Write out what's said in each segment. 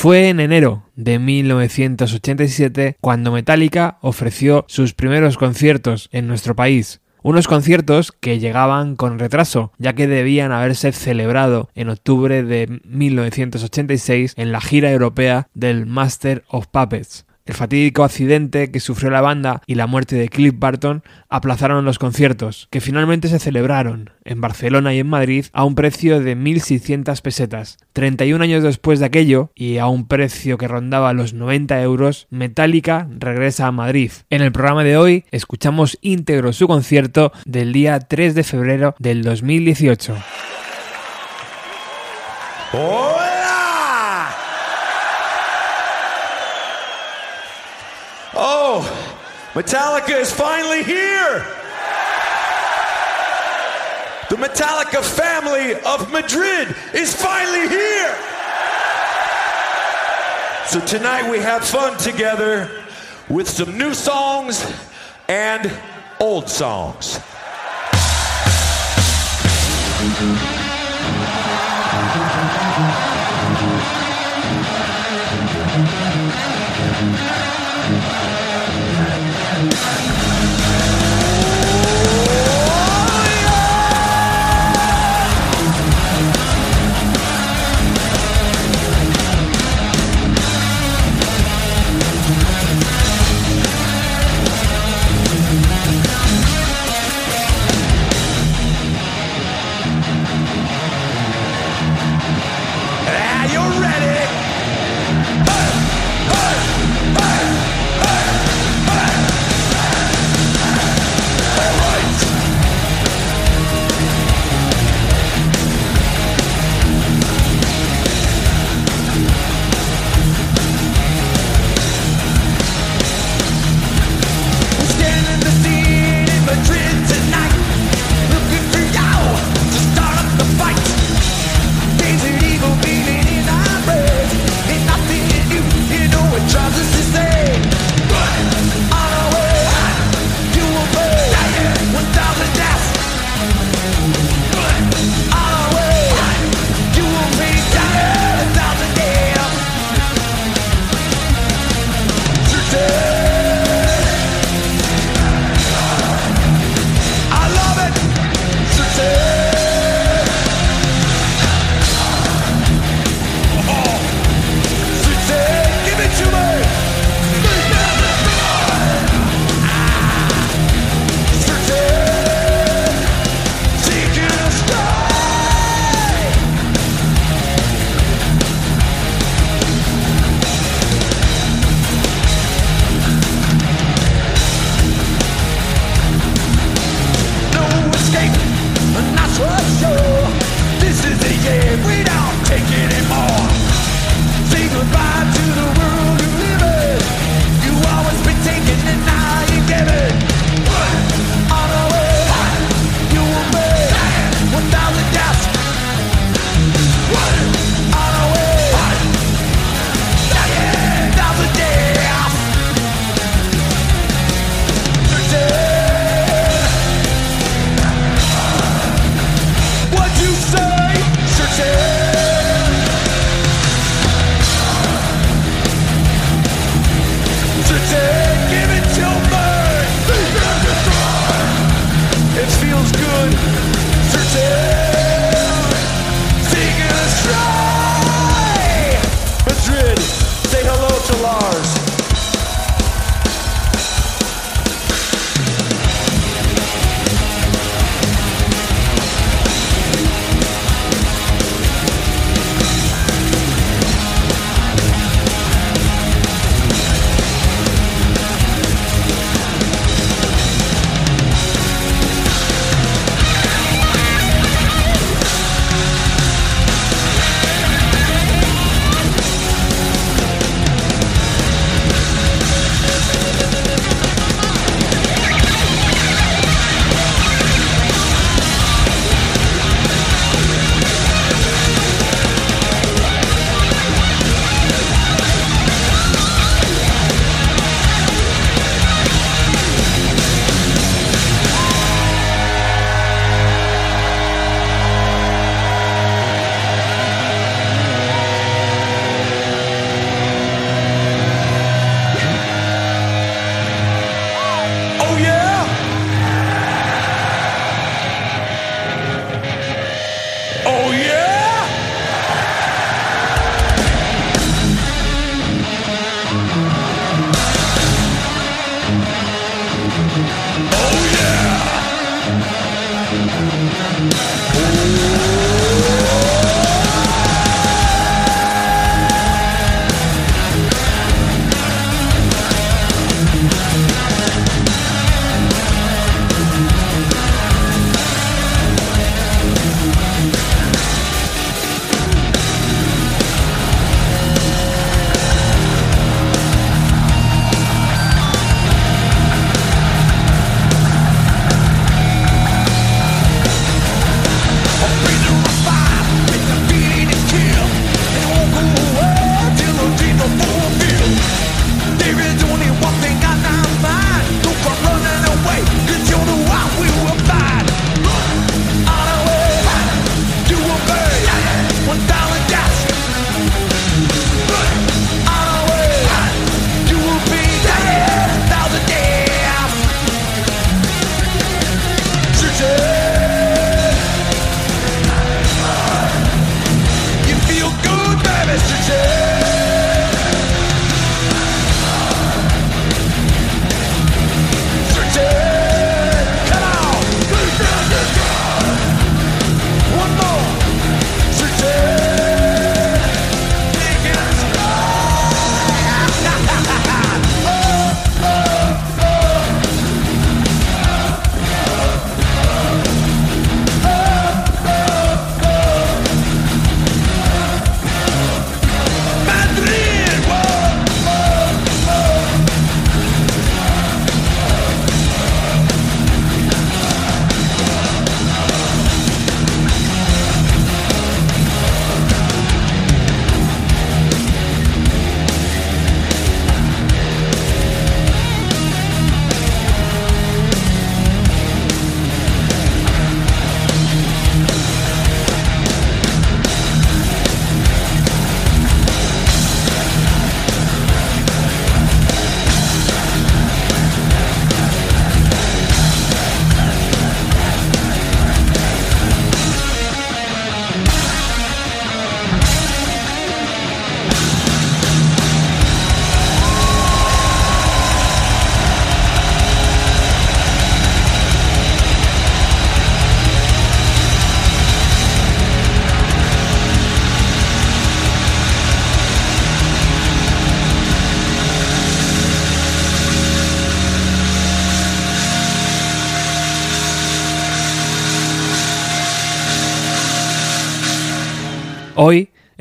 Fue en enero de 1987 cuando Metallica ofreció sus primeros conciertos en nuestro país. Unos conciertos que llegaban con retraso, ya que debían haberse celebrado en octubre de 1986 en la gira europea del Master of Puppets. El fatídico accidente que sufrió la banda y la muerte de Cliff Barton aplazaron los conciertos, que finalmente se celebraron en Barcelona y en Madrid a un precio de 1.600 pesetas. 31 años después de aquello, y a un precio que rondaba los 90 euros, Metallica regresa a Madrid. En el programa de hoy escuchamos íntegro su concierto del día 3 de febrero del 2018. Oh, Metallica is finally here. The Metallica family of Madrid is finally here. So tonight we have fun together with some new songs and old songs.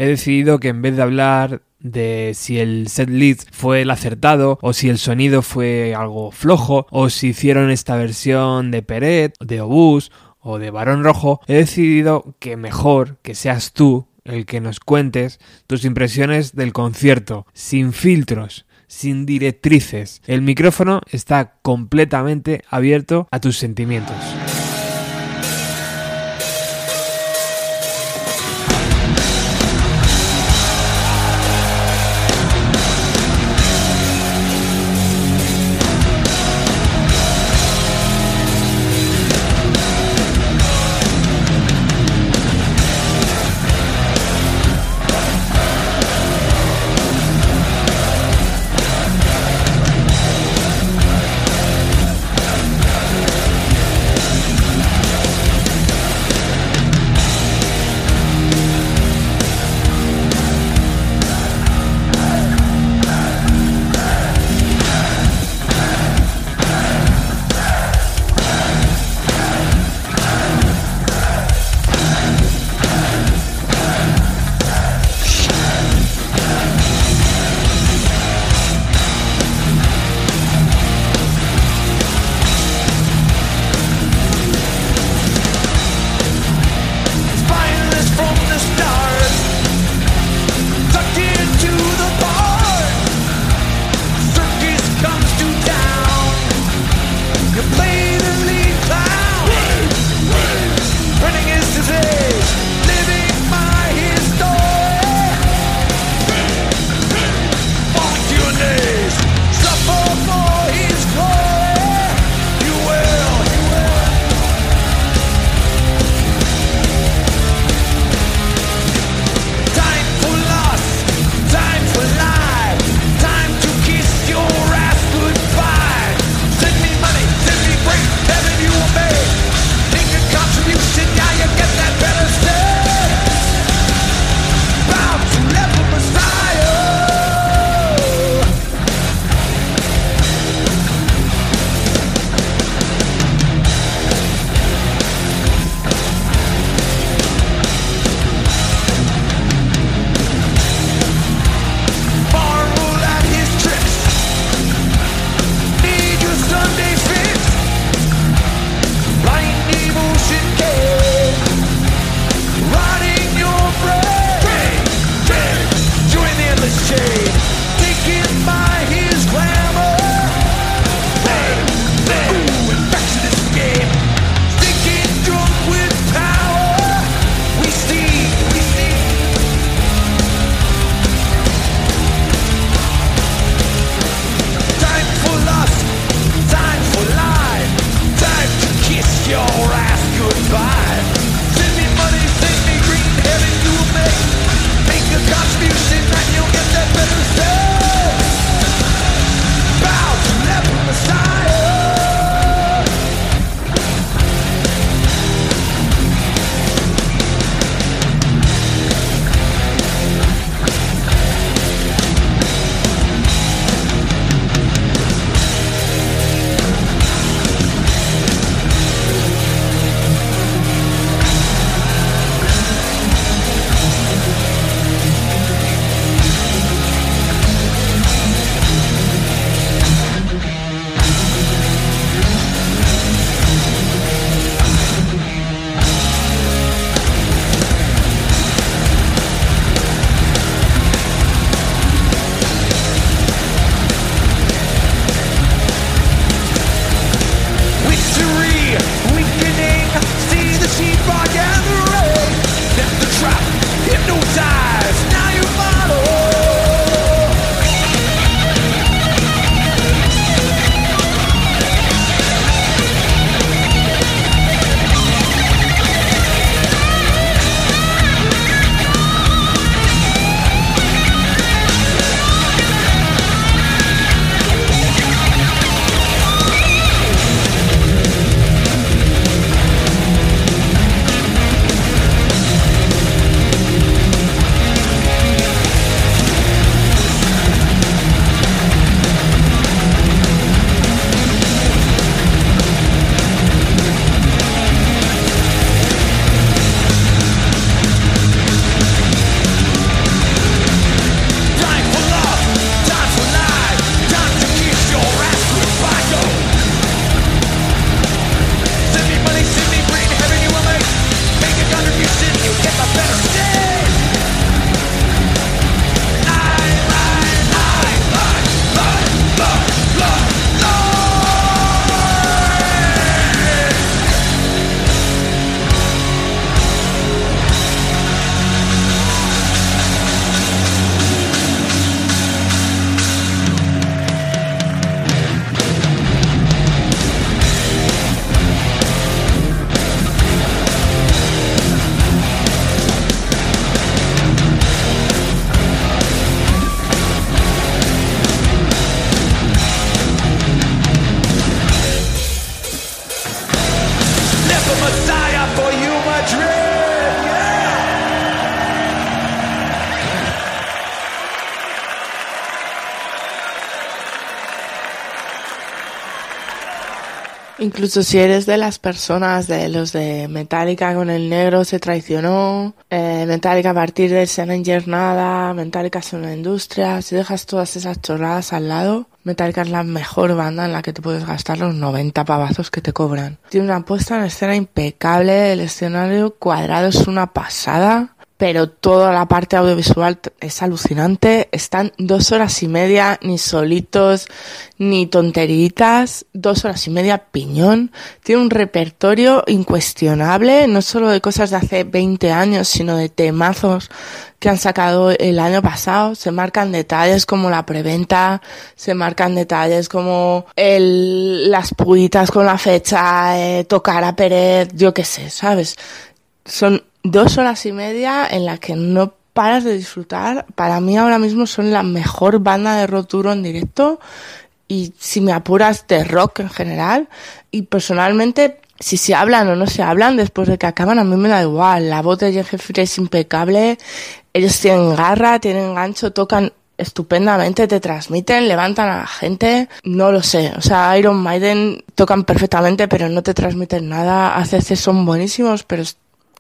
Decidido que en vez de hablar de si el set list fue el acertado o si el sonido fue algo flojo o si hicieron esta versión de Peret, de Obús o de Barón Rojo, he decidido que mejor que seas tú el que nos cuentes tus impresiones del concierto, sin filtros, sin directrices. El micrófono está completamente abierto a tus sentimientos. Incluso si eres de las personas de los de Metallica con el negro se traicionó, eh, Metallica a partir de Serenger nada, Metallica es una industria, si dejas todas esas chorradas al lado, Metallica es la mejor banda en la que te puedes gastar los 90 pavazos que te cobran. Tiene una puesta en escena impecable, el escenario cuadrado es una pasada pero toda la parte audiovisual es alucinante. Están dos horas y media, ni solitos, ni tonteritas, dos horas y media piñón. Tiene un repertorio incuestionable, no solo de cosas de hace 20 años, sino de temazos que han sacado el año pasado. Se marcan detalles como la preventa, se marcan detalles como el, las puitas con la fecha, eh, tocar a Pérez, yo qué sé, ¿sabes? Son dos horas y media en las que no paras de disfrutar. Para mí ahora mismo son la mejor banda de rock duro en directo y si me apuras de rock en general. Y personalmente, si se hablan o no se hablan después de que acaban, a mí me da igual. La voz de Jeffrey es impecable. Ellos tienen garra, tienen gancho, tocan estupendamente, te transmiten, levantan a la gente, no lo sé, o sea, Iron Maiden tocan perfectamente, pero no te transmiten nada, ACC son buenísimos, pero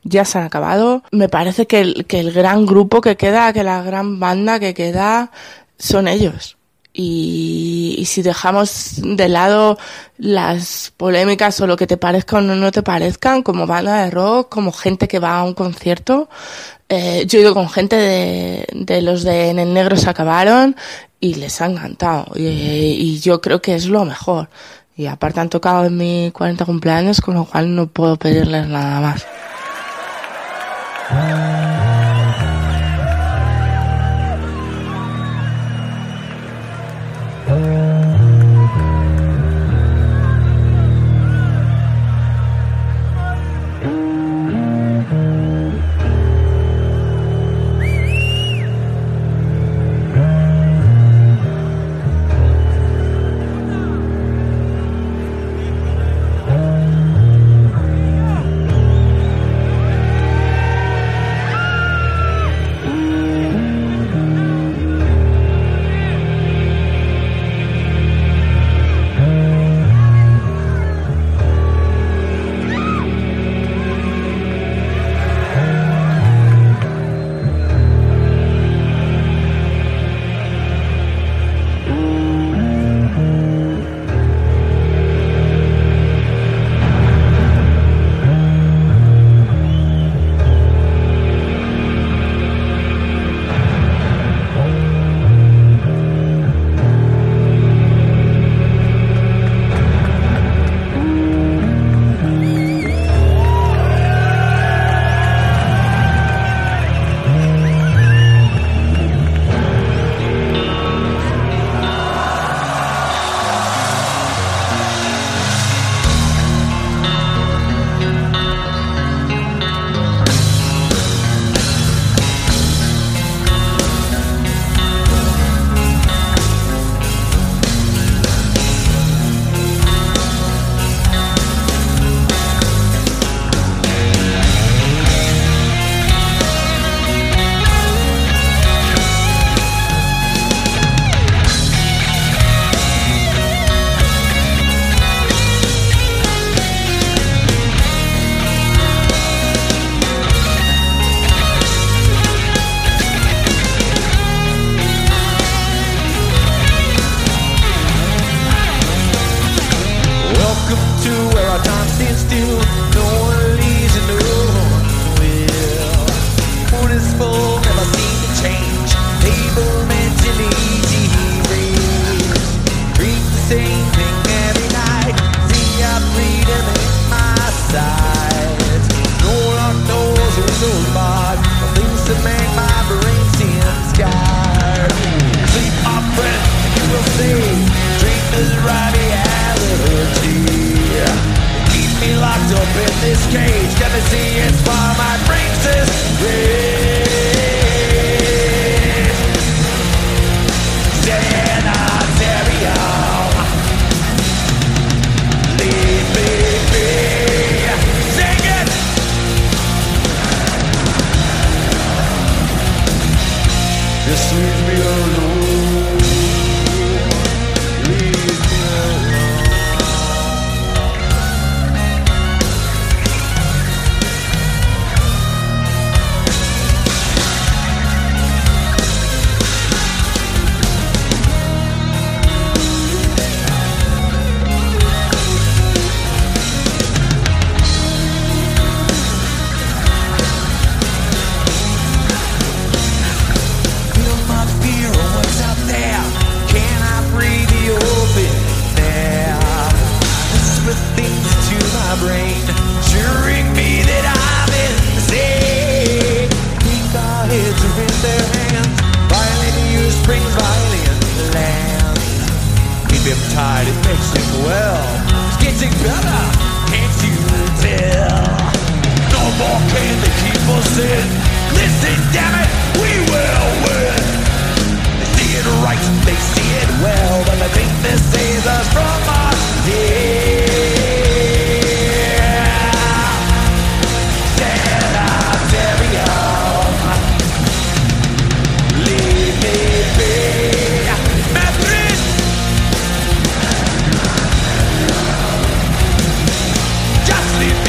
ya se han acabado. Me parece que el, que el gran grupo que queda, que la gran banda que queda, son ellos. Y, y, si dejamos de lado las polémicas o lo que te parezca o no, te parezcan, como banda de rock, como gente que va a un concierto, eh, yo he ido con gente de, de los de En el Negro se acabaron y les ha encantado. Y, y yo creo que es lo mejor. Y aparte han tocado en mi 40 cumpleaños, con lo cual no puedo pedirles nada más. Yeah.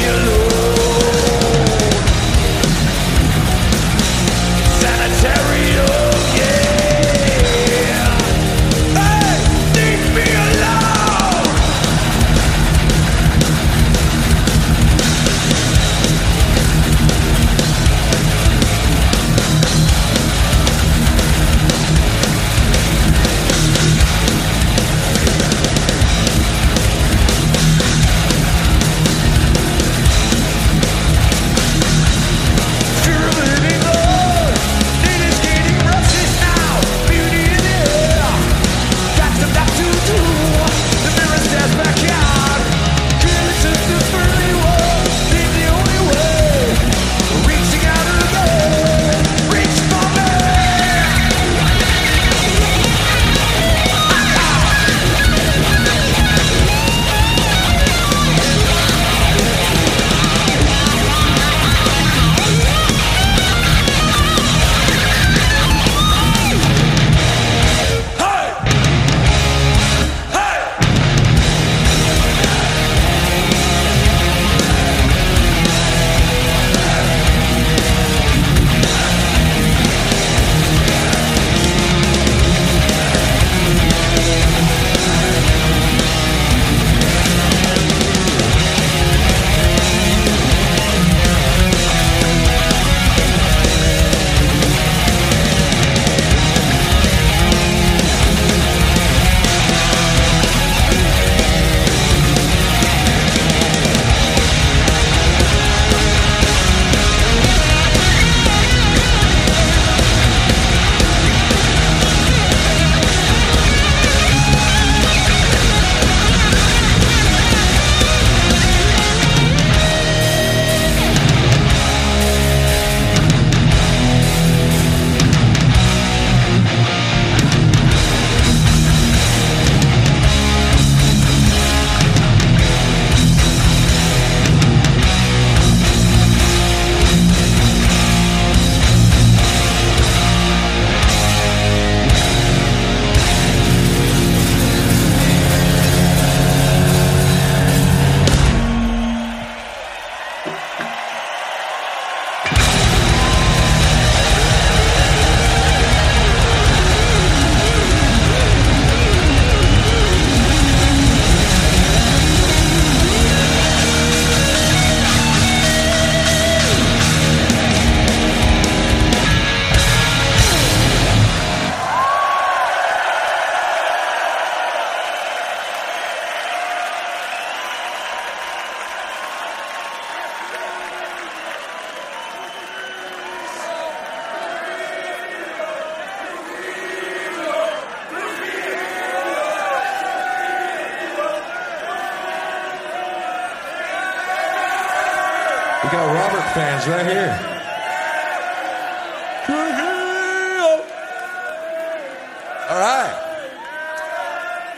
you lose.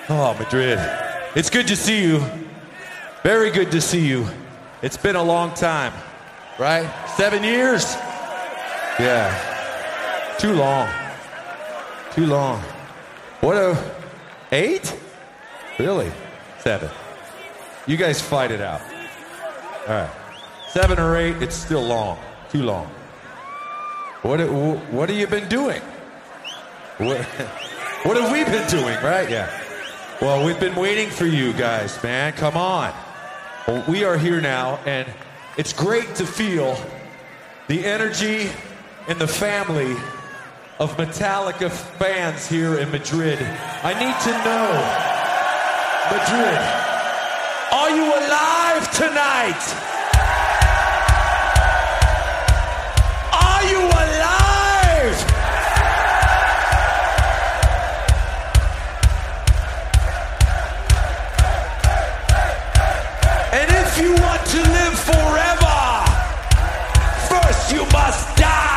Oh, Madrid. It's good to see you. Very good to see you. It's been a long time, right? Seven years? Yeah. Too long. Too long. What a. Eight? Really? Seven. You guys fight it out. All right. Seven or eight, it's still long. Too long. What, what have you been doing? What, what have we been doing, right? Yeah. Well, we've been waiting for you guys, man. Come on. Well, we are here now, and it's great to feel the energy and the family of Metallica fans here in Madrid. I need to know, Madrid, are you alive tonight? If you want to live forever, first you must die.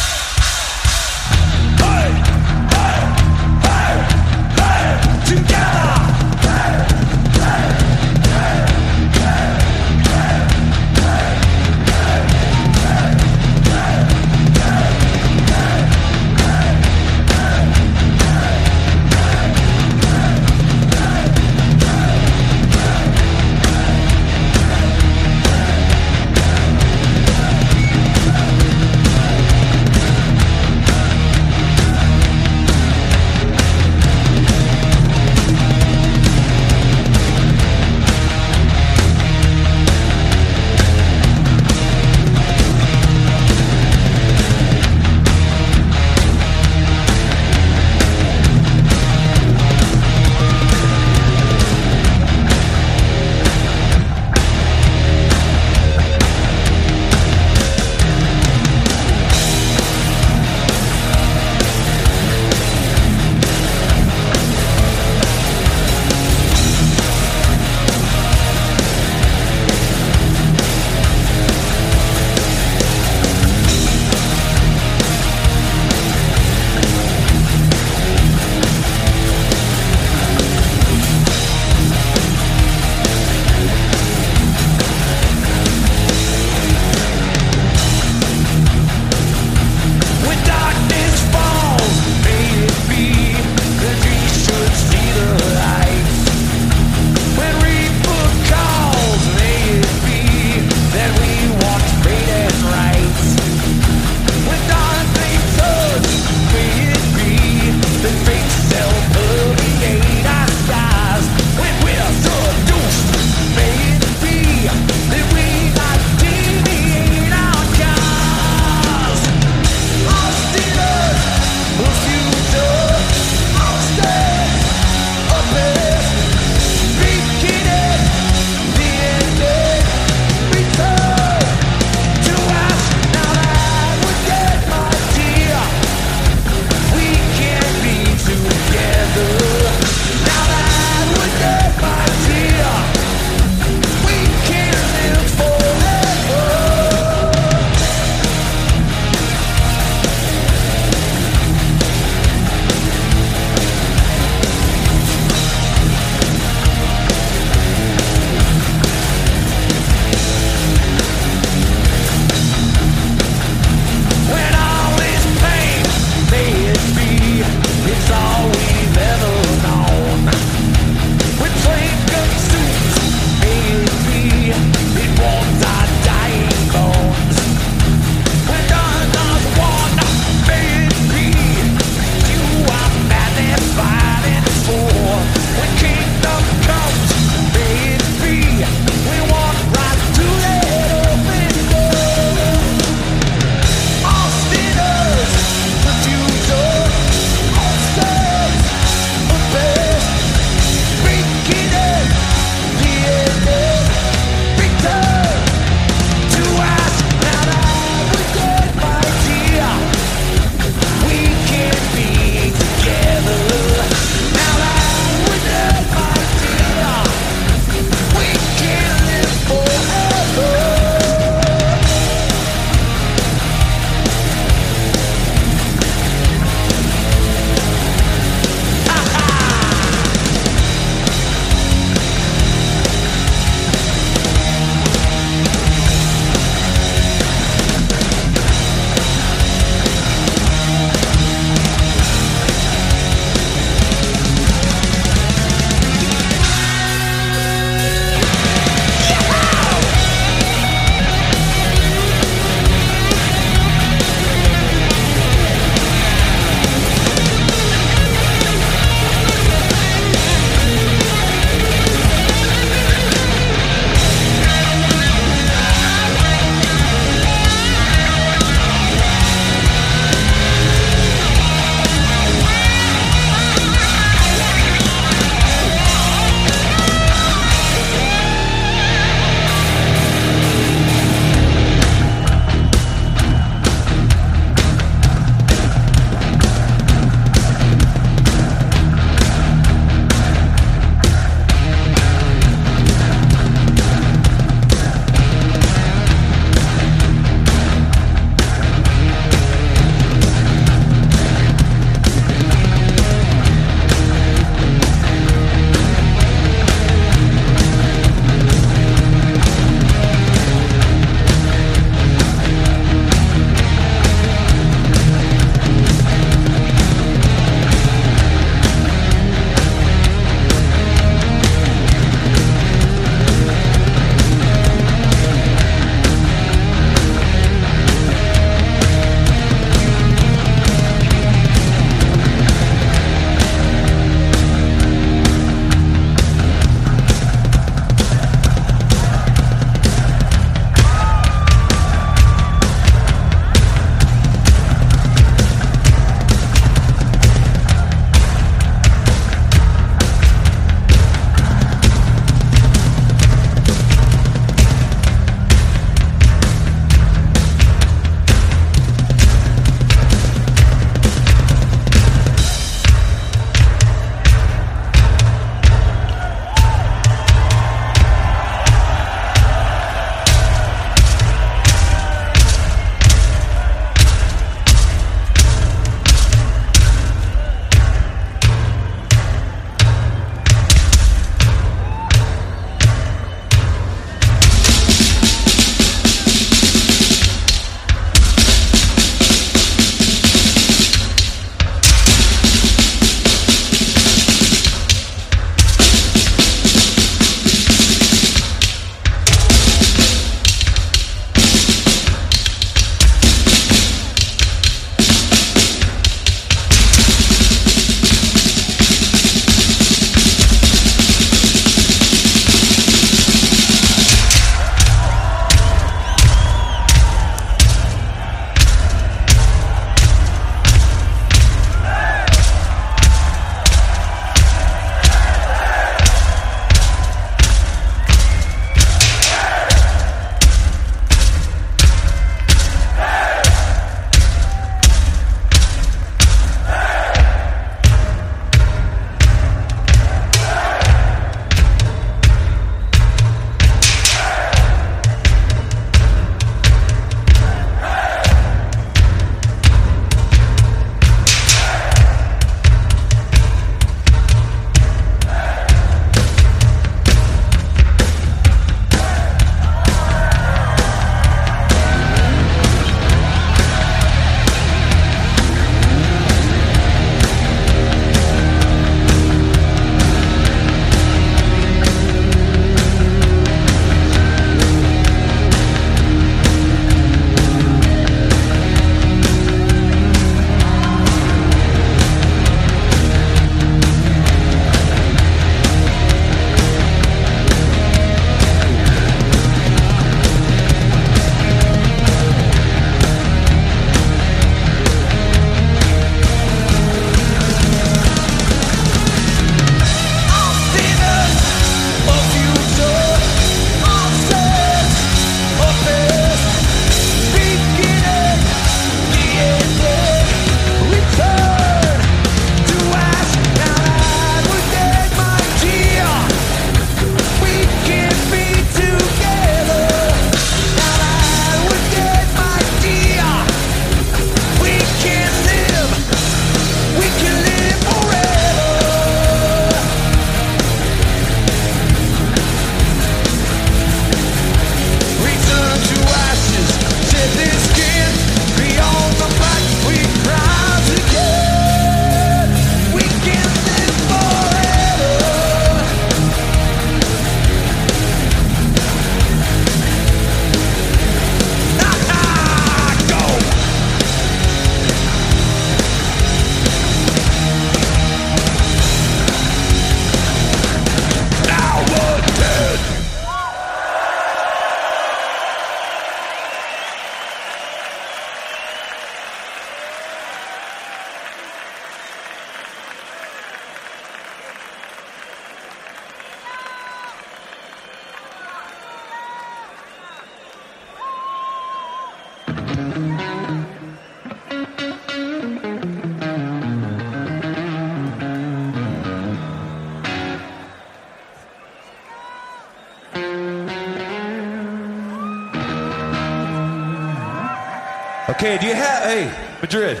Okay, do you have, hey, Madrid,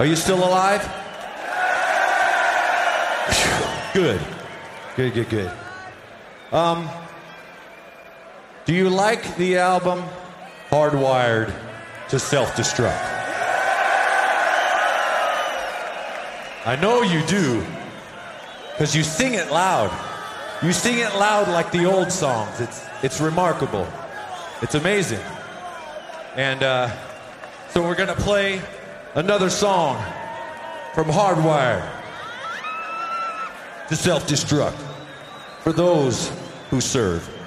are you still alive? Good. Good, good, good. Um, do you like the album Hardwired to Self Destruct? I know you do, because you sing it loud. You sing it loud like the old songs. It's, it's remarkable. It's amazing. And uh, so we're going to play another song from Hardwired to Self Destruct for those who serve.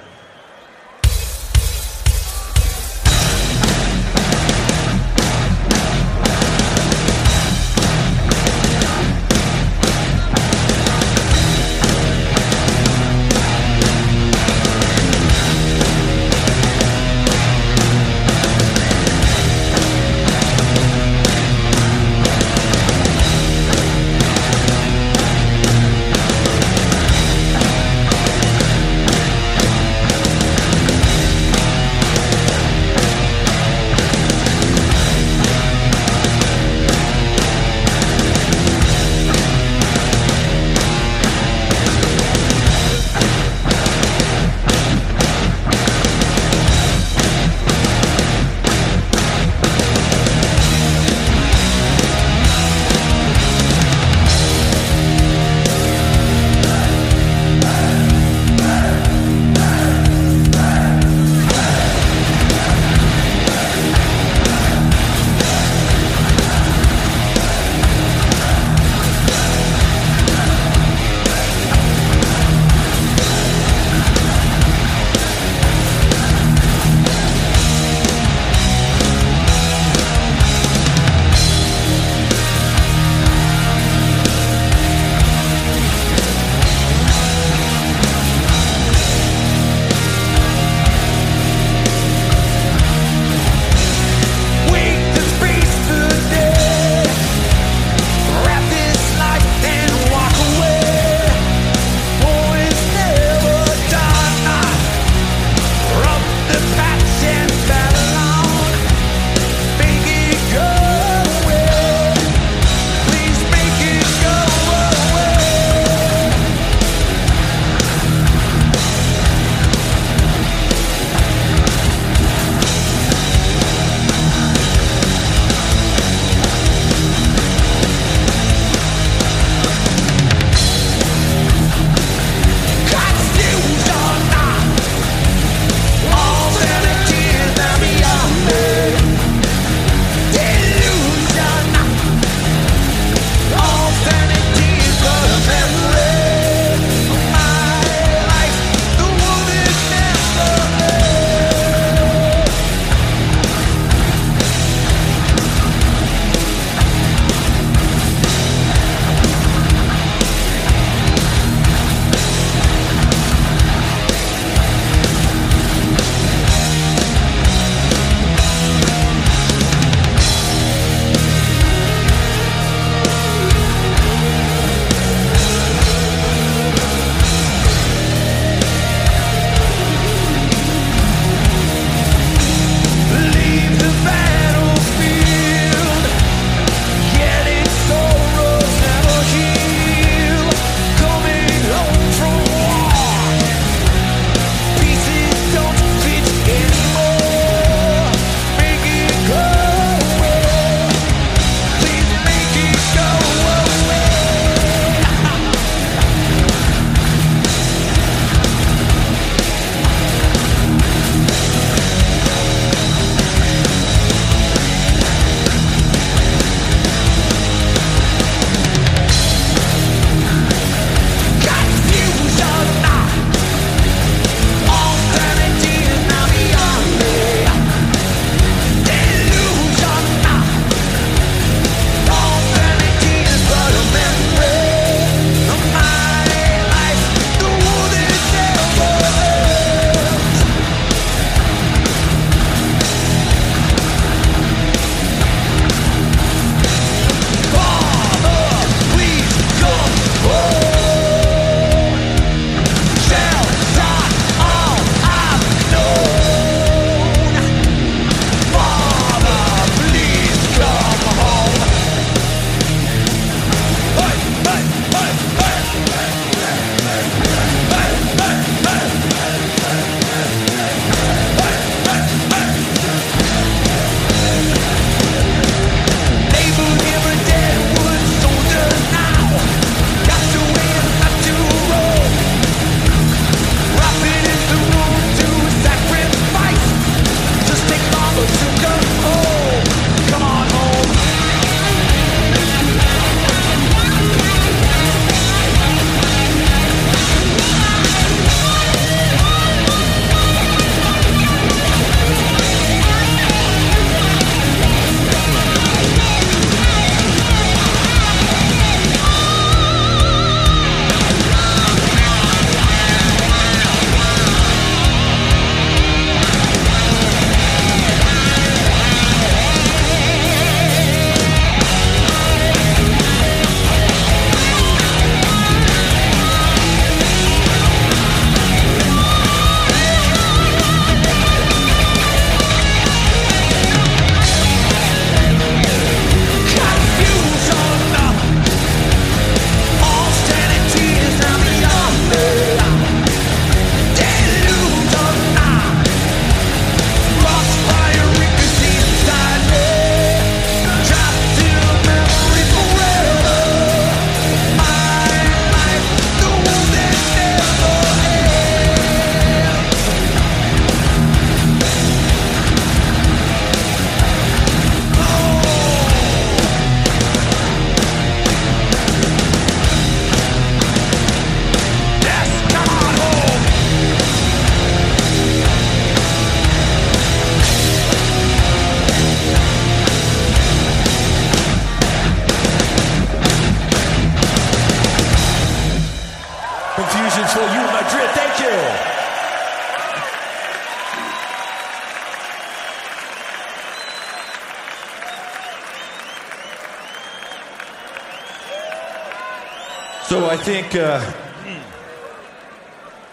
Think uh,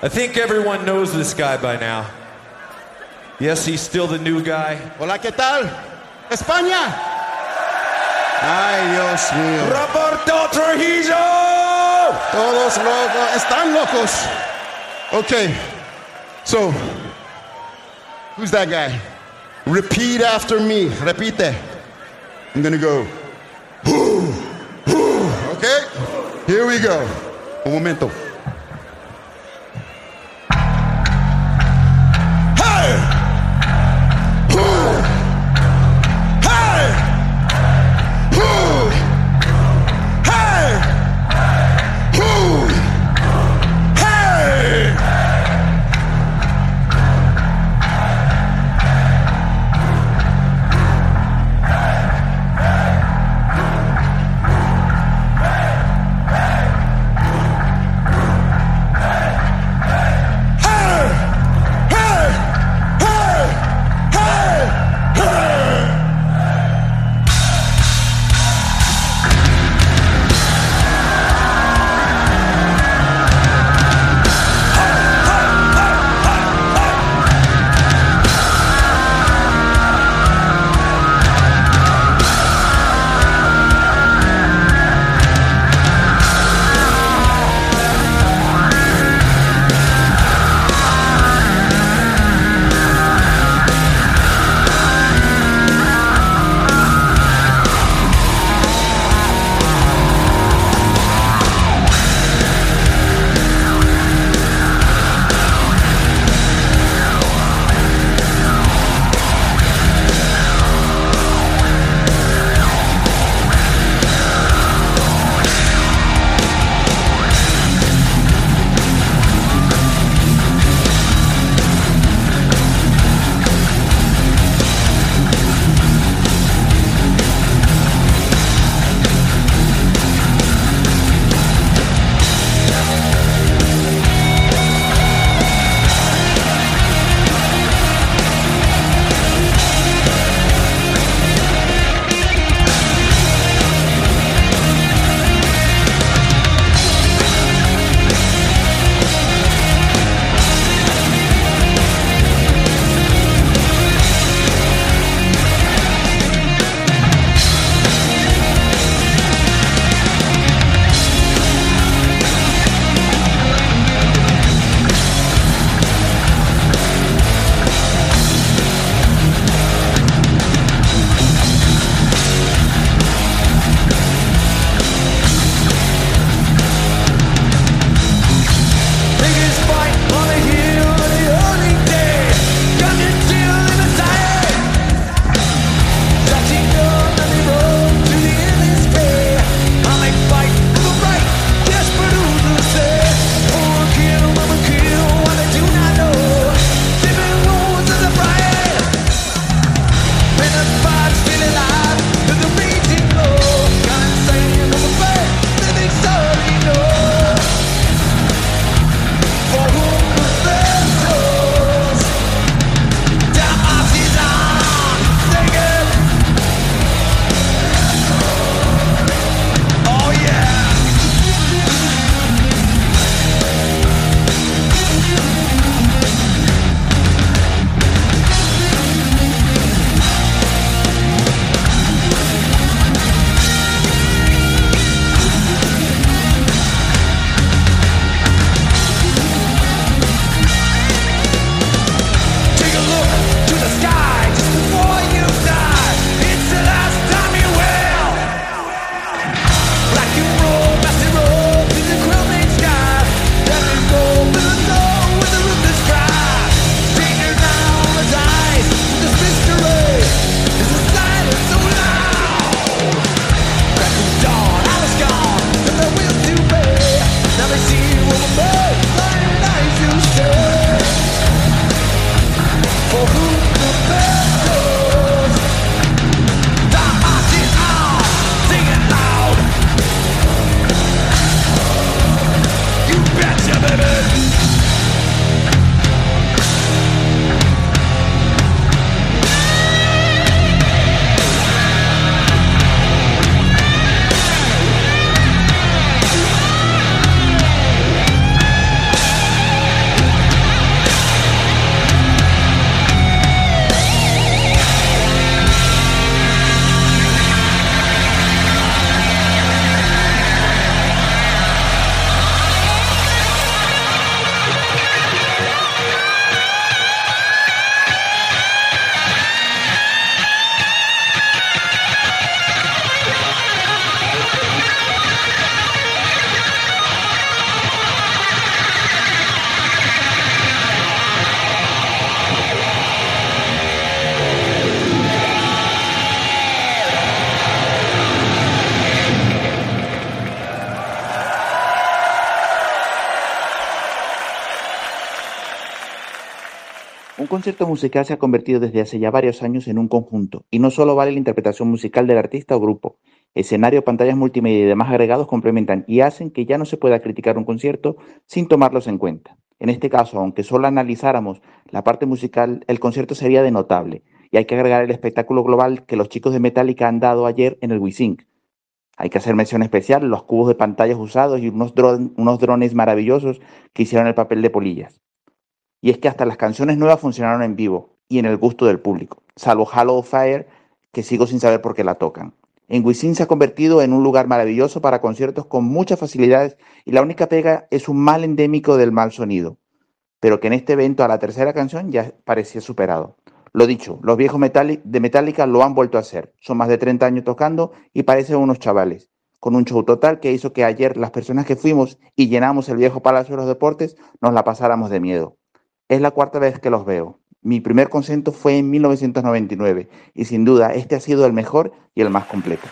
I think everyone knows this guy by now. Yes, he's still the new guy. Hola, ¿qué tal? España. Ay, Dios mío. Roberto Trujillo! Todos locos, están locos. Okay, so who's that guy? Repeat after me. Repite. I'm gonna go. Okay, here we go. Un momento. Concierto musical se ha convertido desde hace ya varios años en un conjunto, y no solo vale la interpretación musical del artista o grupo. Escenario, pantallas multimedia y demás agregados complementan y hacen que ya no se pueda criticar un concierto sin tomarlos en cuenta. En este caso, aunque solo analizáramos la parte musical, el concierto sería de notable, y hay que agregar el espectáculo global que los chicos de Metallica han dado ayer en el WeSync. Hay que hacer mención especial los cubos de pantallas usados y unos, unos drones maravillosos que hicieron el papel de polillas. Y es que hasta las canciones nuevas funcionaron en vivo y en el gusto del público, salvo Halo Fire, que sigo sin saber por qué la tocan. En Wisin se ha convertido en un lugar maravilloso para conciertos con muchas facilidades y la única pega es un mal endémico del mal sonido, pero que en este evento a la tercera canción ya parecía superado. Lo dicho, los viejos de Metallica lo han vuelto a hacer. Son más de 30 años tocando y parecen unos chavales, con un show total que hizo que ayer las personas que fuimos y llenamos el viejo Palacio de los Deportes nos la pasáramos de miedo. Es la cuarta vez que los veo. Mi primer concierto fue en 1999 y sin duda este ha sido el mejor y el más completo.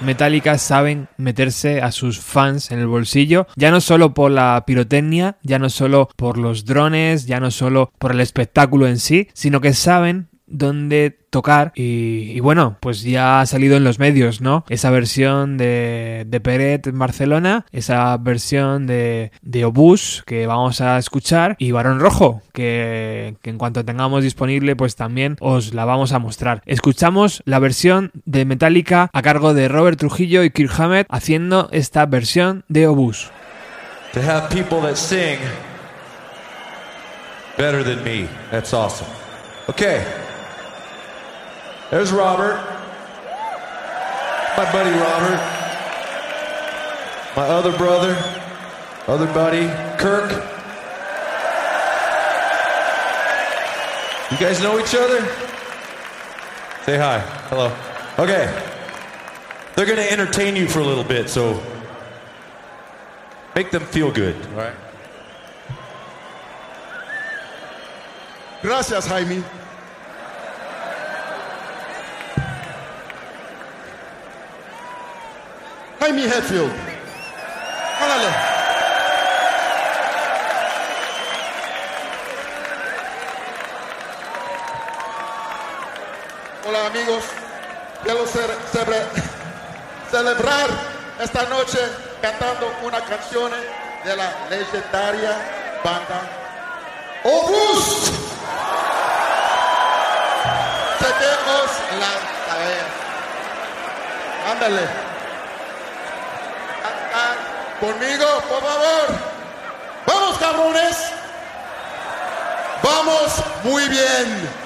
Metallica saben meterse a sus fans en el bolsillo, ya no solo por la pirotecnia, ya no solo por los drones, ya no solo por el espectáculo en sí, sino que saben dónde tocar y, bueno, pues ya ha salido en los medios, ¿no? Esa versión de, de Peret en Barcelona, esa versión de, de Obús que vamos a escuchar y Barón Rojo, que, que en cuanto tengamos disponible pues también os la vamos a mostrar. Escuchamos la versión de Metallica a cargo de Robert Trujillo y Kirk Hammett haciendo esta versión de Obús. To have people that sing better than me. That's awesome. Okay. There's Robert. My buddy Robert. My other brother. Other buddy, Kirk. You guys know each other? Say hi. Hello. Okay. They're going to entertain you for a little bit, so make them feel good. All right. Gracias, Jaime. Jaime Hetfield. Hola amigos, quiero celebrar esta noche cantando una canción de la legendaria banda. Saquemos la cabeza. Ándale. Cantar conmigo, por favor. Vamos, cabrones. Vamos muy bien.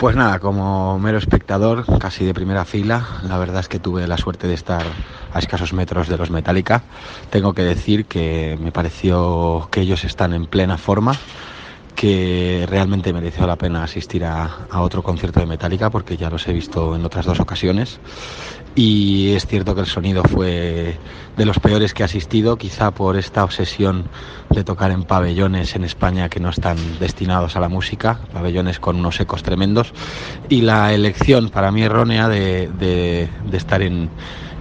Pues nada, como mero espectador, casi de primera fila, la verdad es que tuve la suerte de estar a escasos metros de los Metallica. Tengo que decir que me pareció que ellos están en plena forma, que realmente mereció la pena asistir a, a otro concierto de Metallica porque ya los he visto en otras dos ocasiones. Y es cierto que el sonido fue de los peores que he asistido, quizá por esta obsesión de tocar en pabellones en España que no están destinados a la música, pabellones con unos ecos tremendos, y la elección para mí errónea de, de, de estar en,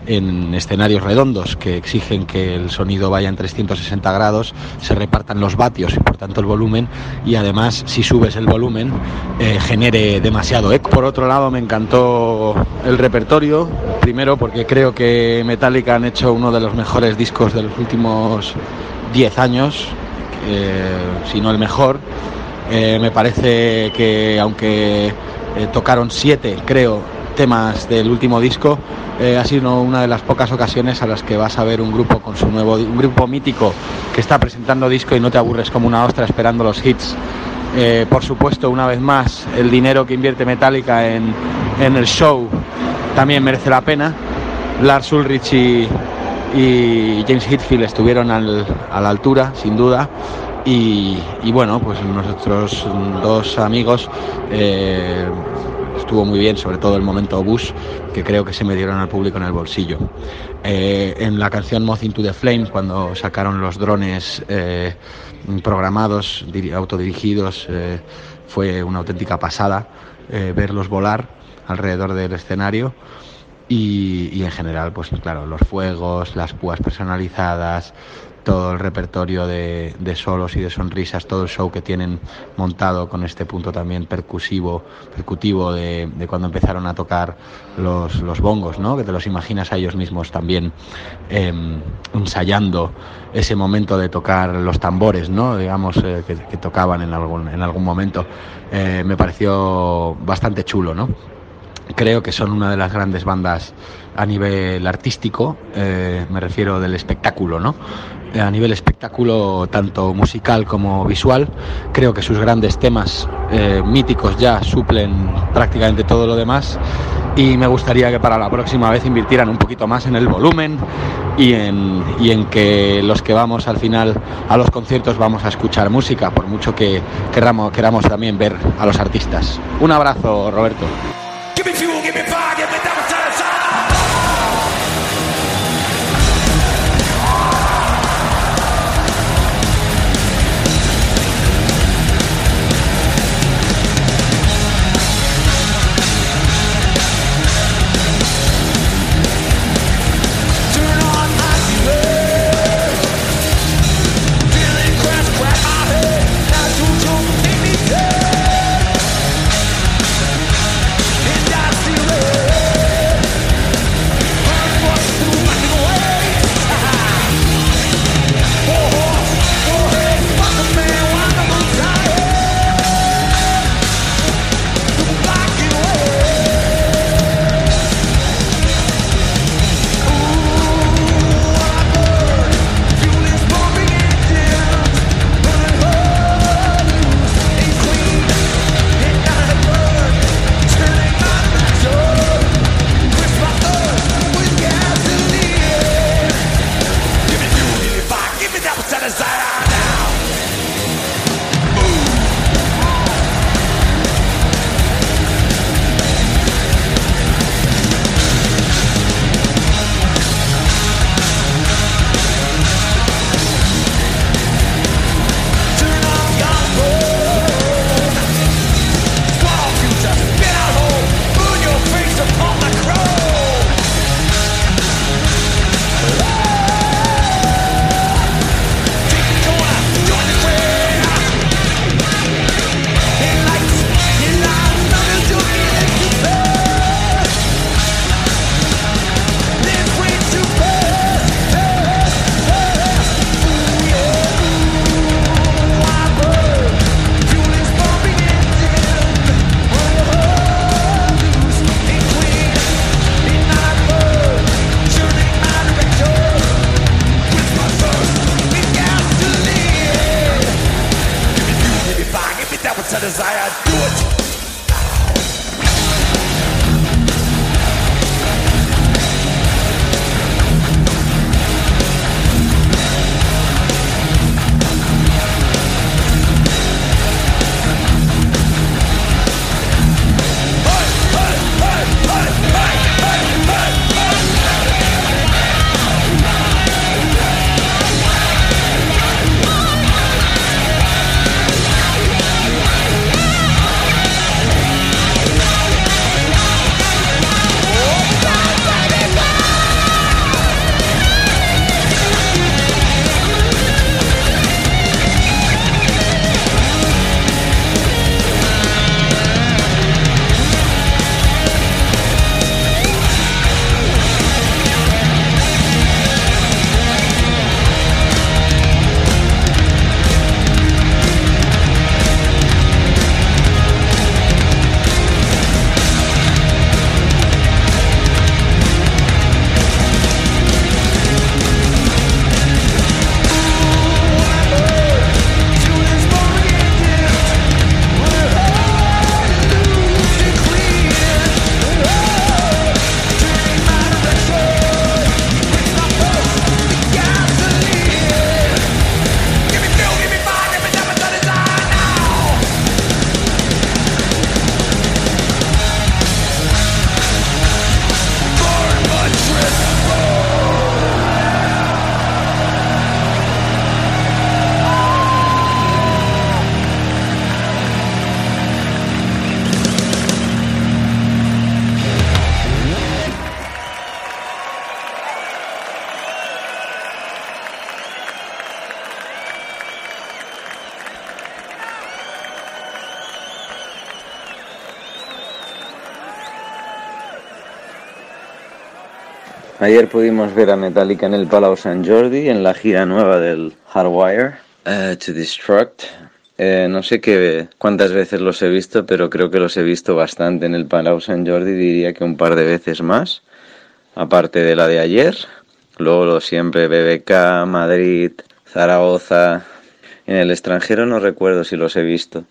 en escenarios redondos que exigen que el sonido vaya en 360 grados, se repartan los vatios y por tanto el volumen y además si subes el volumen eh, genere demasiado eco. Por otro lado me encantó el repertorio, primero porque creo que Metallica han hecho uno de los mejores discos de los últimos 10 años, eh, si no el mejor. Eh, me parece que aunque tocaron siete, creo, temas del último disco, eh, ha sido una de las pocas ocasiones a las que vas a ver un grupo con su nuevo, un grupo mítico que está presentando disco y no te aburres como una ostra esperando los hits. Eh, por supuesto, una vez más, el dinero que invierte Metallica en, en el show también merece la pena. Lars Ulrich y, y James Hetfield estuvieron al, a la altura, sin duda. Y, y, bueno, pues nuestros dos amigos eh, estuvo muy bien, sobre todo el momento Bush, que creo que se me dieron al público en el bolsillo. Eh, en la canción Moth into the Flame, cuando sacaron los drones eh, programados, autodirigidos, eh, fue una auténtica pasada verlos volar alrededor del escenario. Y, y, en general, pues claro, los fuegos, las púas personalizadas, todo el repertorio de, de, solos y de sonrisas, todo el show que tienen montado con este punto también percusivo, percutivo de, de cuando empezaron a tocar los, los, bongos, ¿no? que te los imaginas a ellos mismos también eh, ensayando ese momento de tocar los tambores, ¿no? digamos, eh, que, que, tocaban en algún, en algún momento. Eh, me pareció bastante chulo, ¿no? creo que son una de las grandes bandas a nivel artístico, eh, me refiero del espectáculo, ¿no? A nivel espectáculo, tanto musical como visual, creo que sus grandes temas eh, míticos ya suplen prácticamente todo lo demás y me gustaría que para la próxima vez invirtieran un poquito más en el volumen y en, y en que los que vamos al final a los conciertos vamos a escuchar música, por mucho que queramos, queramos también ver a los artistas. Un abrazo, Roberto. Ayer pudimos ver a Metallica en el Palau San Jordi en la gira nueva del Hardwire uh, to Destruct. Eh, no sé qué, cuántas veces los he visto, pero creo que los he visto bastante en el Palau San Jordi, diría que un par de veces más, aparte de la de ayer. Luego lo siempre BBK, Madrid, Zaragoza. En el extranjero no recuerdo si los he visto,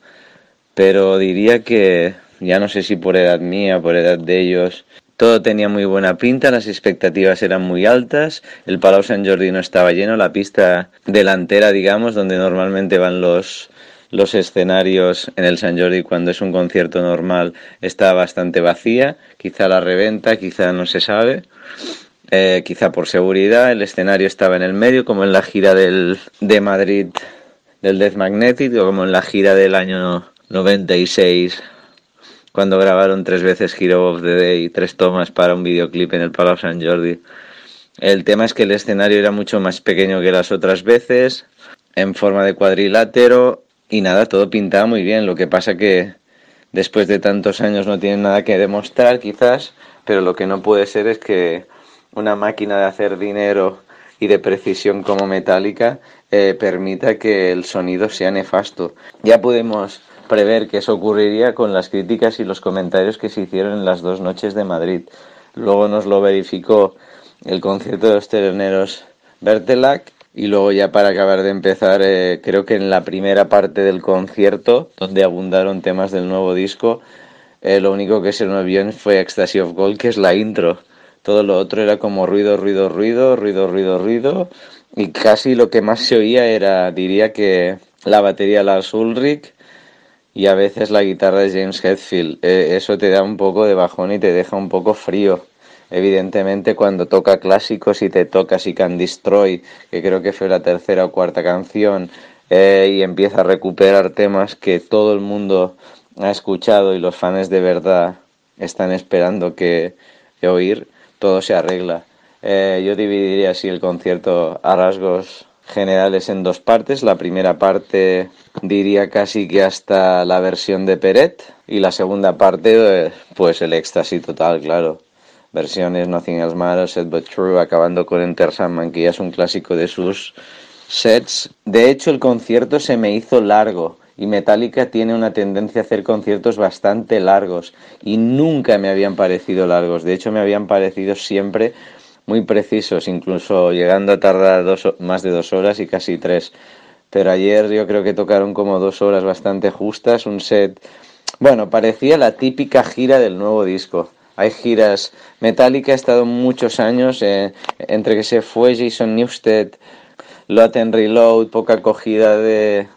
pero diría que ya no sé si por edad mía, por edad de ellos, todo tenía muy buena pinta, las expectativas eran muy altas, el Palau San Jordi no estaba lleno, la pista delantera, digamos, donde normalmente van los, los escenarios en el San Jordi cuando es un concierto normal, está bastante vacía, quizá la reventa, quizá no se sabe. Eh, quizá por seguridad, el escenario estaba en el medio, como en la gira del, de Madrid del Death Magnetic, o como en la gira del año 96 cuando grabaron tres veces Hero of the Day, tres tomas para un videoclip en el Palau San Jordi. El tema es que el escenario era mucho más pequeño que las otras veces, en forma de cuadrilátero y nada, todo pintaba muy bien. Lo que pasa que después de tantos años no tienen nada que demostrar quizás, pero lo que no puede ser es que una máquina de hacer dinero y de precisión como metálica eh, permita que el sonido sea nefasto. Ya podemos prever que eso ocurriría con las críticas y los comentarios que se hicieron en las dos noches de Madrid. Luego nos lo verificó el concierto de los teleneros Bertelac y luego ya para acabar de empezar, eh, creo que en la primera parte del concierto, donde abundaron temas del nuevo disco, eh, lo único que se nos vio fue Ecstasy of Gold, que es la intro. Todo lo otro era como ruido, ruido, ruido, ruido, ruido, ruido. Y casi lo que más se oía era, diría que la batería Lars Ulrich y a veces la guitarra de James Hetfield. Eh, eso te da un poco de bajón y te deja un poco frío. Evidentemente cuando toca clásicos y te toca Si Can Destroy, que creo que fue la tercera o cuarta canción, eh, y empieza a recuperar temas que todo el mundo ha escuchado y los fans de verdad están esperando que, oír, todo se arregla. Eh, yo dividiría así el concierto a rasgos generales en dos partes. La primera parte diría casi que hasta la versión de Peret y la segunda parte pues el éxtasis total, claro. Versiones Nothing Else Matters, Set But True, acabando con Enter Sandman, que ya es un clásico de sus sets. De hecho, el concierto se me hizo largo y Metallica tiene una tendencia a hacer conciertos bastante largos y nunca me habían parecido largos. De hecho, me habían parecido siempre muy precisos, incluso llegando a tardar dos, más de dos horas y casi tres. Pero ayer yo creo que tocaron como dos horas bastante justas, un set, bueno, parecía la típica gira del nuevo disco. Hay giras, Metallica ha estado muchos años, eh, entre que se fue Jason Newsted, Lot and Reload, poca acogida de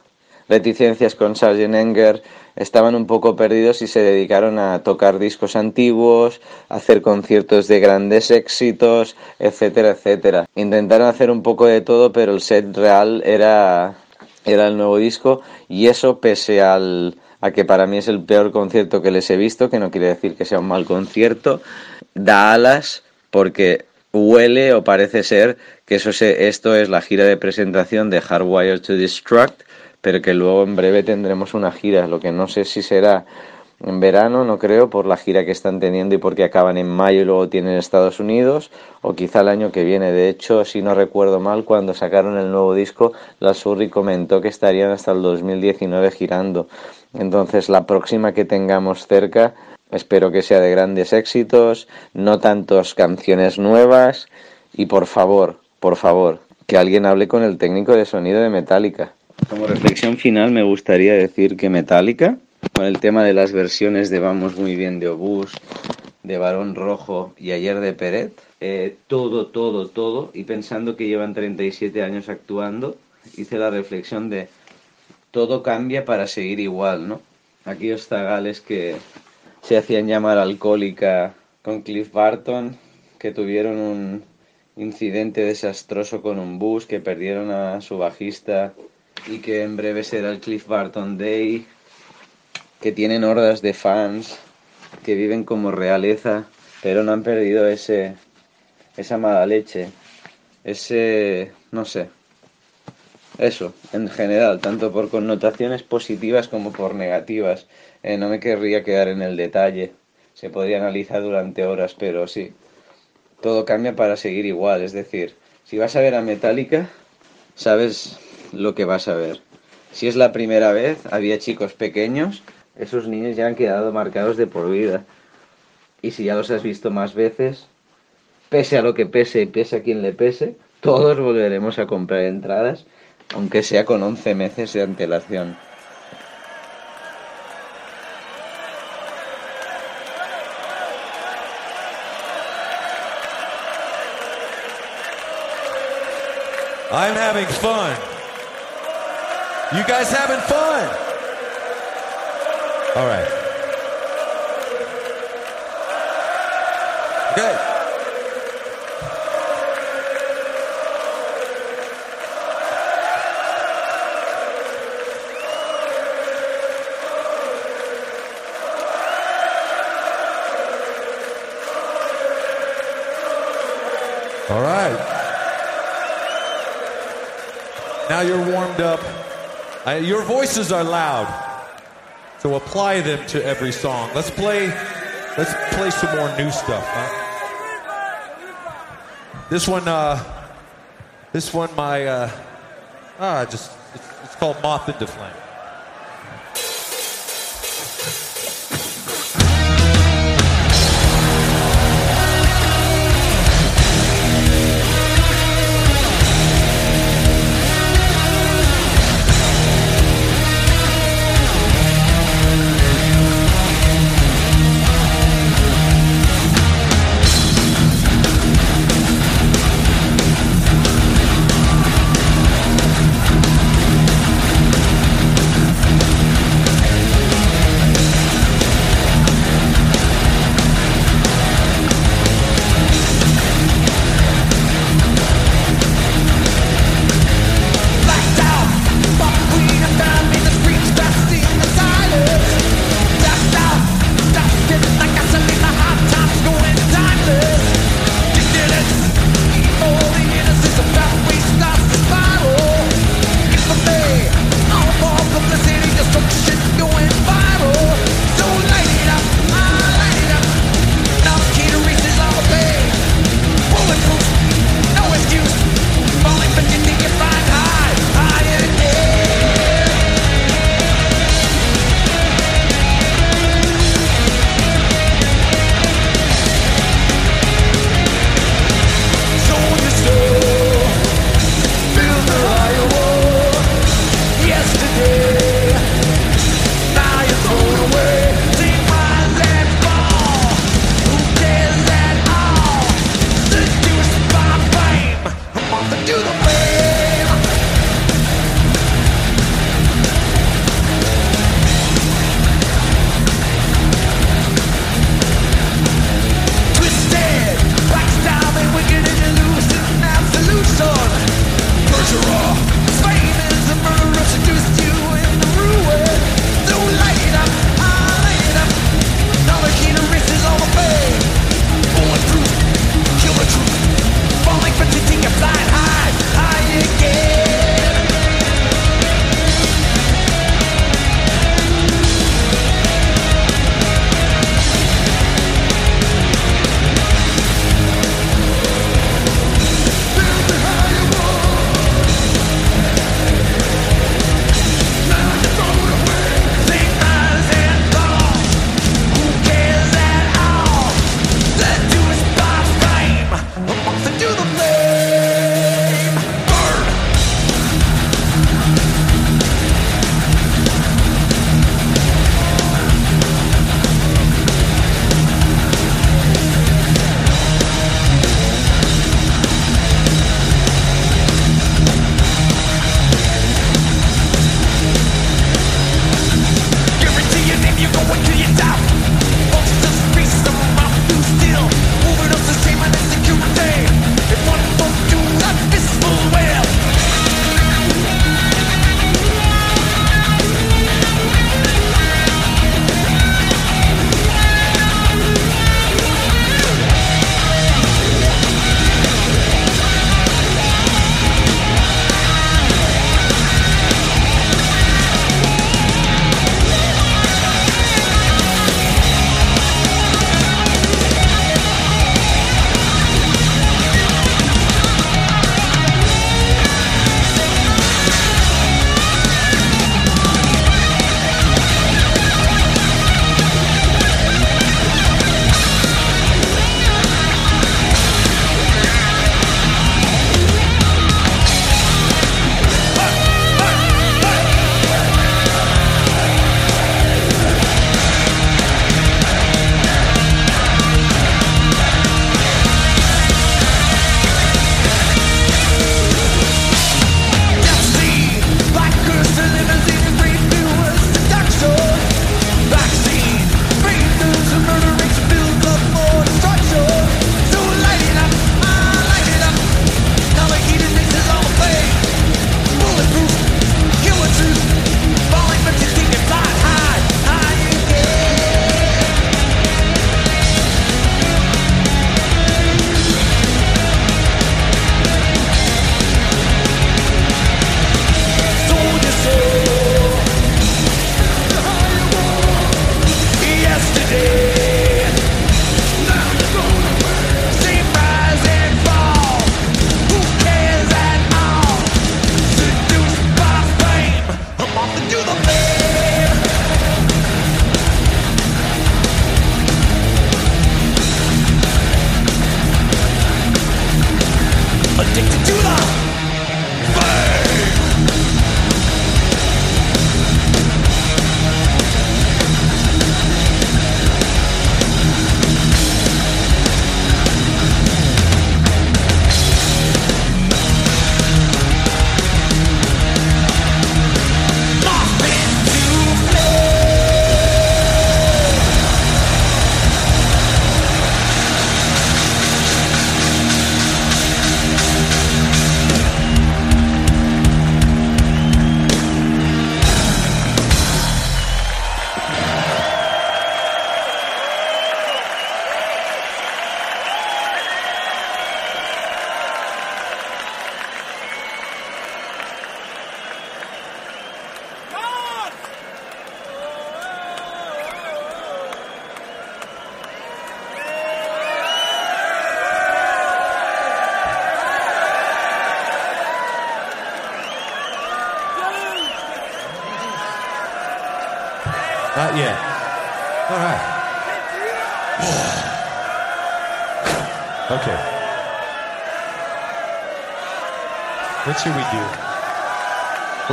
reticencias con Sgt. Enger, estaban un poco perdidos y se dedicaron a tocar discos antiguos, hacer conciertos de grandes éxitos, etcétera, etcétera. Intentaron hacer un poco de todo, pero el set real era, era el nuevo disco y eso pese al, a que para mí es el peor concierto que les he visto, que no quiere decir que sea un mal concierto, da alas porque huele o parece ser que eso se, esto es la gira de presentación de Hardwire to Destruct pero que luego en breve tendremos una gira, lo que no sé si será en verano, no creo, por la gira que están teniendo y porque acaban en mayo y luego tienen Estados Unidos, o quizá el año que viene. De hecho, si no recuerdo mal, cuando sacaron el nuevo disco, la Surri comentó que estarían hasta el 2019 girando. Entonces, la próxima que tengamos cerca, espero que sea de grandes éxitos, no tantos canciones nuevas, y por favor, por favor, que alguien hable con el técnico de sonido de Metallica como reflexión final me gustaría decir que Metallica, con el tema de las versiones de Vamos muy bien de Obús, de Barón Rojo y ayer de Peret, eh, todo, todo, todo, y pensando que llevan 37 años actuando, hice la reflexión de todo cambia para seguir igual, ¿no? Aquellos zagales que se hacían llamar alcohólica con Cliff Barton, que tuvieron un incidente desastroso con un bus, que perdieron a su bajista y que en breve será el Cliff Barton Day, que tienen hordas de fans que viven como realeza, pero no han perdido ese esa mala leche, ese no sé. Eso, en general, tanto por connotaciones positivas como por negativas. Eh, no me querría quedar en el detalle. Se podría analizar durante horas, pero sí. todo cambia para seguir igual. Es decir, si vas a ver a Metallica, sabes lo que vas a ver. Si es la primera vez, había chicos pequeños, esos niños ya han quedado marcados de por vida. Y si ya los has visto más veces, pese a lo que pese y pese a quien le pese, todos volveremos a comprar entradas, aunque sea con 11 meses de antelación. I'm having fun. You guys having fun? All right. Good. All right. Now you're warmed up. I, your voices are loud. So apply them to every song. Let's play let's play some more new stuff, huh? This one uh this one my uh ah just it's, it's called Moth into Flame.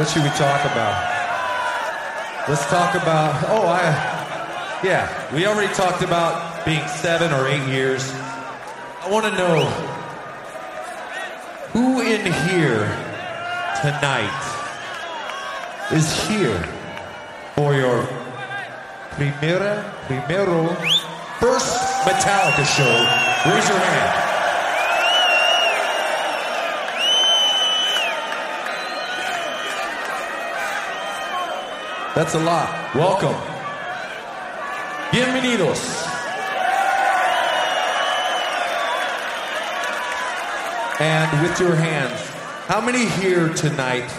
What should we talk about? Let's talk about. Oh, I. Yeah, we already talked about being seven or eight years. I want to know who in here tonight is here for your primera, primero, first Metallica show. Raise your hand. That's a lot. Welcome. Bienvenidos. And with your hands, how many here tonight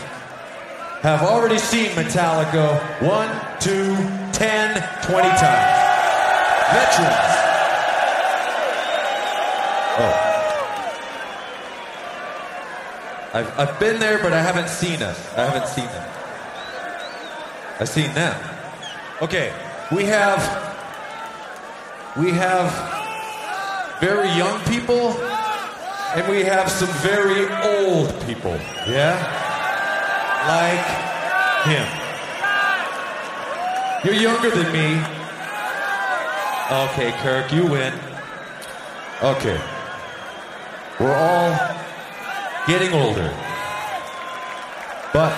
have already seen Metallica one, two, ten, twenty times? Veterans. Oh. I've, I've been there, but I haven't seen us. I haven't seen them. I've seen them. Okay, we have we have very young people and we have some very old people. Yeah? Like him. You're younger than me. Okay, Kirk, you win. Okay. We're all getting older. But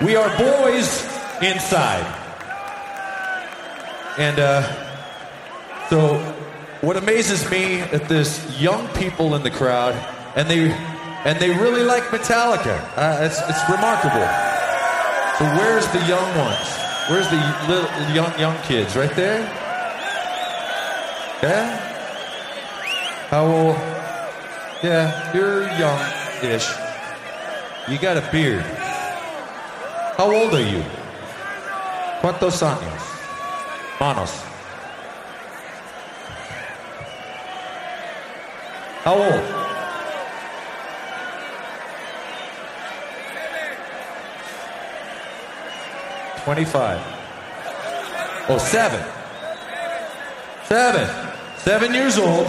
we are boys inside. And uh, so, what amazes me at this young people in the crowd, and they and they really like Metallica. Uh, it's it's remarkable. So where's the young ones? Where's the little young young kids? Right there. Yeah. How old? Yeah, you're young-ish. You got a beard. How old are you? ¿Cuántos años? Manos. How old? Twenty-five. Oh, seven. Seven. Seven years old.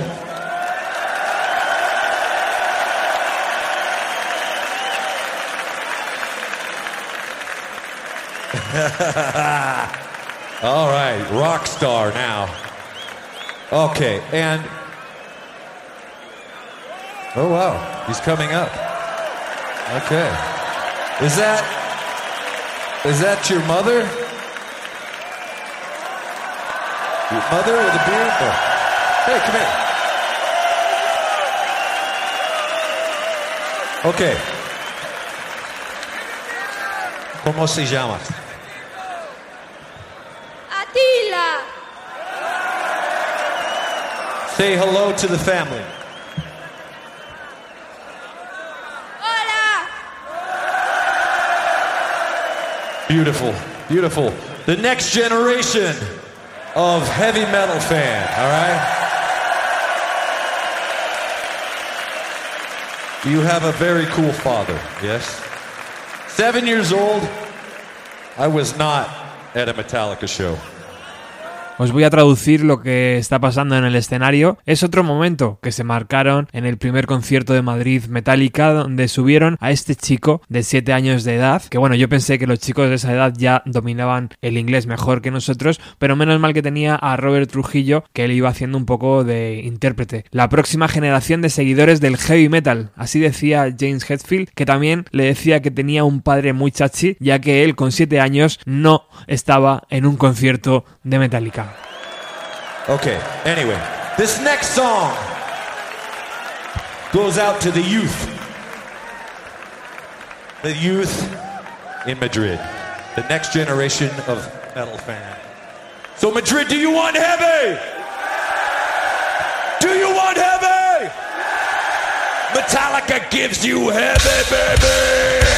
All right, rock star now. Okay, and oh wow, he's coming up. Okay, is that is that your mother? Your mother with a beard? Oh. Hey, come here. Okay. ¿Cómo se llama? Say hello to the family. Hola. Beautiful, beautiful. The next generation of heavy metal fan, all right? You have a very cool father, yes? Seven years old, I was not at a Metallica show. Os voy a traducir lo que está pasando en el escenario. Es otro momento que se marcaron en el primer concierto de Madrid Metallica, donde subieron a este chico de 7 años de edad. Que bueno, yo pensé que los chicos de esa edad ya dominaban el inglés mejor que nosotros, pero menos mal que tenía a Robert Trujillo, que él iba haciendo un poco de intérprete. La próxima generación de seguidores del heavy metal, así decía James Hetfield, que también le decía que tenía un padre muy chachi, ya que él con 7 años no estaba en un concierto de Metallica. Okay, anyway, this next song goes out to the youth. The youth in Madrid. The next generation of metal fan. So, Madrid, do you want heavy? Do you want heavy? Metallica gives you heavy, baby!